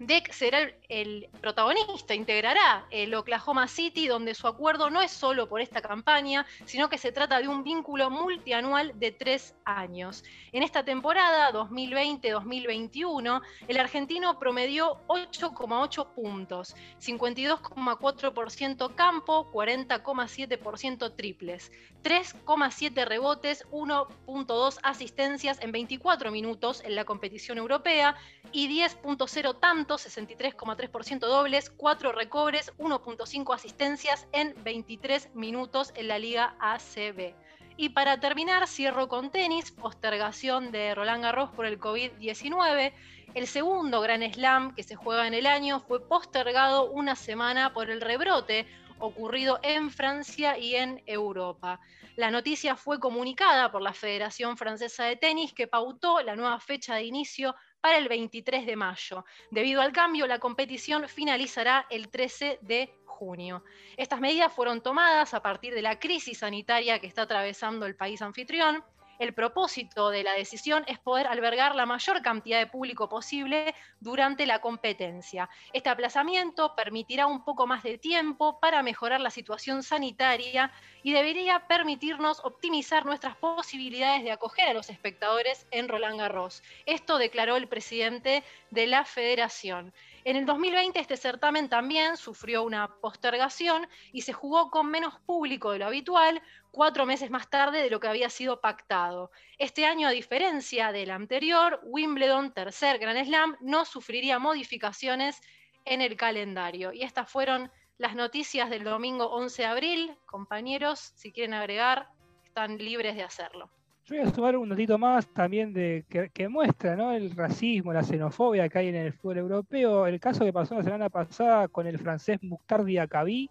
Deck será el, protagonista, integrará el Oklahoma City, donde su acuerdo no es solo por esta campaña, sino que se trata de un vínculo multianual de tres años. En esta temporada 2020-2021, el argentino promedió 8,8 puntos, 52,4% campo, 40,7% triples, 3,7 rebotes, 1,2 asistencias en 24 minutos en la competición europea y 10,0 tantos, 63,3% dobles, 4 recobres, 1.5 asistencias en 23 minutos en la Liga ACB. Y para terminar, cierro con tenis, postergación de Roland Garros por el COVID-19. El segundo Gran Slam que se juega en el año fue postergado una semana por el rebrote ocurrido en Francia y en Europa. La noticia fue comunicada por la Federación Francesa de Tenis que pautó la nueva fecha de inicio para el 23 de mayo. Debido al cambio, la competición finalizará el 13 de junio. Estas medidas fueron tomadas a partir de la crisis sanitaria que está atravesando el país anfitrión el propósito de la decisión es poder albergar la mayor cantidad de público posible durante la competencia. Este aplazamiento permitirá un poco más de tiempo para mejorar la situación sanitaria y debería permitirnos optimizar nuestras posibilidades de acoger a los espectadores en Roland Garros. Esto declaró el presidente de la federación. En el 2020 este certamen también sufrió una postergación y se jugó con menos público de lo habitual, cuatro meses más tarde de lo que había sido pactado. Este año, a diferencia del anterior, Wimbledon, tercer Grand Slam, no sufriría modificaciones en el calendario. Y estas fueron las noticias del domingo 11 de abril. Compañeros, si quieren agregar, están libres de hacerlo. Yo voy a sumar un datito más también de que, muestra el racismo, la xenofobia que hay en el fútbol europeo. El caso que pasó la semana pasada con el francés Mukhtar Diakabi,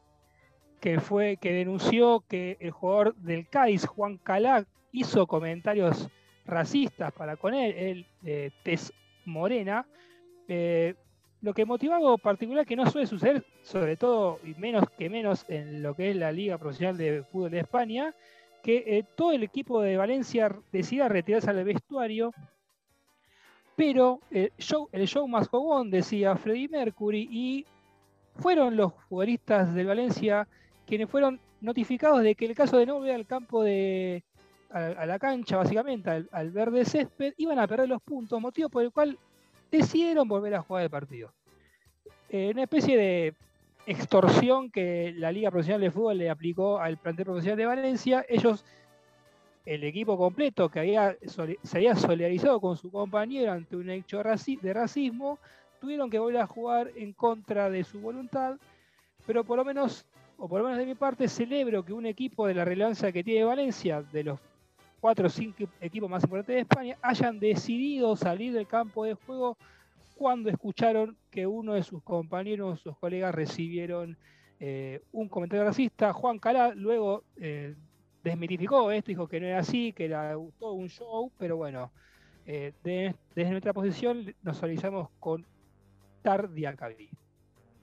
que fue que denunció que el jugador del Cádiz, Juan Calá, hizo comentarios racistas para con él, él de tez morena. Eh, lo que motivó algo particular que no suele suceder, sobre todo y menos que menos en lo que es la Liga Profesional de Fútbol de España, que eh, todo el equipo de Valencia decida retirarse al vestuario, pero eh, show, el show más jugón, decía Freddie Mercury, y fueron los futbolistas del Valencia quienes fueron notificados de que el caso de no volver al campo de, a, la cancha, básicamente, al, verde césped, iban a perder los puntos, motivo por el cual decidieron volver a jugar el partido. Eh, una especie de extorsión que la Liga Profesional de Fútbol le aplicó al plantel profesional de Valencia. Ellos, el equipo completo que había, se había solidarizado con su compañero ante un hecho de racismo, tuvieron que volver a jugar en contra de su voluntad, pero por lo menos, o por lo menos de mi parte, celebro que un equipo de la relevancia que tiene Valencia, de los cuatro o cinco equipos más importantes de España, hayan decidido salir del campo de juego cuando escucharon que uno de sus compañeros, sus colegas recibieron eh, un comentario racista. Juan Calá luego eh, desmitificó esto, dijo que no era así, que era todo un show, pero bueno, eh, desde nuestra posición nos solidarizamos con Tardia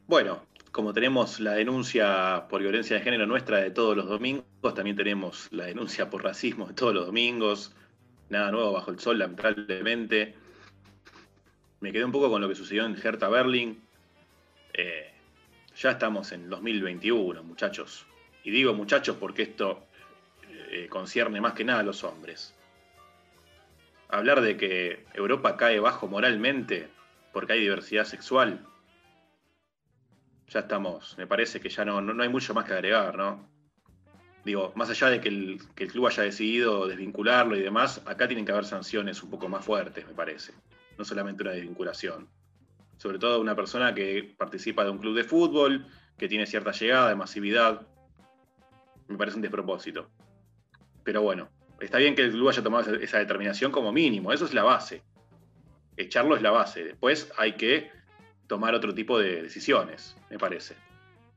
Bueno, como tenemos la denuncia por violencia de género nuestra de todos los domingos, también tenemos la denuncia por racismo de todos los domingos. Nada nuevo bajo el sol, lamentablemente. Me quedé un poco con lo que sucedió en Hertha Berlin. Eh, ya estamos en 2021, muchachos. Y digo muchachos porque esto eh, concierne más que nada a los hombres. Hablar de que Europa cae bajo moralmente porque hay diversidad sexual, ya estamos, me parece que ya no, no, hay mucho más que agregar, ¿no? Digo, más allá de que el, que el club haya decidido desvincularlo y demás, acá tienen que haber sanciones un poco más fuertes, me parece. No solamente una desvinculación. Sobre todo una persona que participa de un club de fútbol, que tiene cierta llegada de masividad. Me parece un despropósito. Pero bueno, está bien que el club haya tomado esa determinación como mínimo, eso es la base echarlo es la base. Después hay que tomar otro tipo de decisiones, me parece.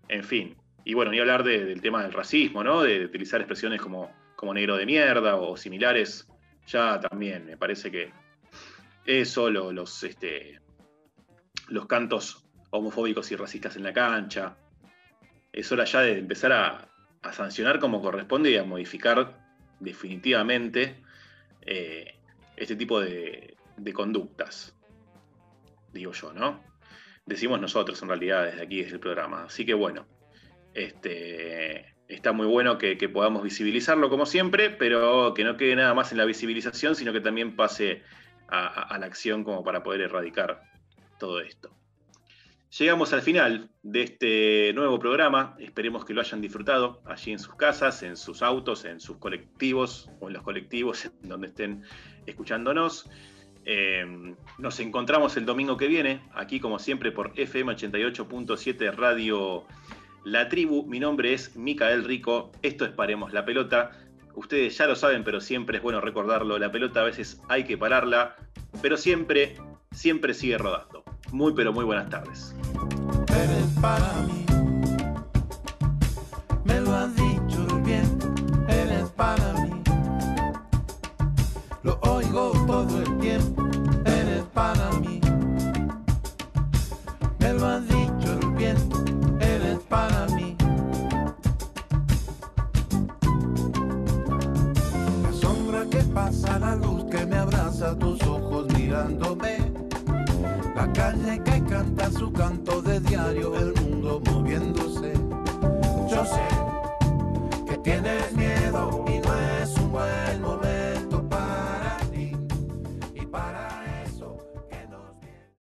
En fin. Y bueno, ni hablar del tema del racismo, ¿no? De, utilizar expresiones como, como negro de mierda o similares. Ya también me parece que eso, los, este, los cantos homofóbicos y racistas en la cancha, es hora ya de empezar a, sancionar como corresponde y a modificar definitivamente eh, este tipo de, de conductas, digo yo, ¿no? Decimos nosotros en realidad desde aquí, desde el programa. Así que bueno, este, está muy bueno que, podamos visibilizarlo como siempre, pero que no quede nada más en la visibilización, sino que también pase a, la acción como para poder erradicar todo esto. Llegamos al final de este nuevo programa. Esperemos que lo hayan disfrutado allí en sus casas, en sus autos, en sus colectivos o en los colectivos donde estén escuchándonos. Eh, nos encontramos el domingo que viene, aquí como siempre por FM 88.7 Radio La Tribu. Mi nombre es Micael Rico, esto es Paremos la Pelota. Ustedes ya lo saben, pero siempre es bueno recordarlo. La pelota a veces hay que pararla, pero siempre, siempre sigue rodando. Muy, pero muy buenas tardes. hasta su canto de diario, el mundo moviéndose. Yo sé.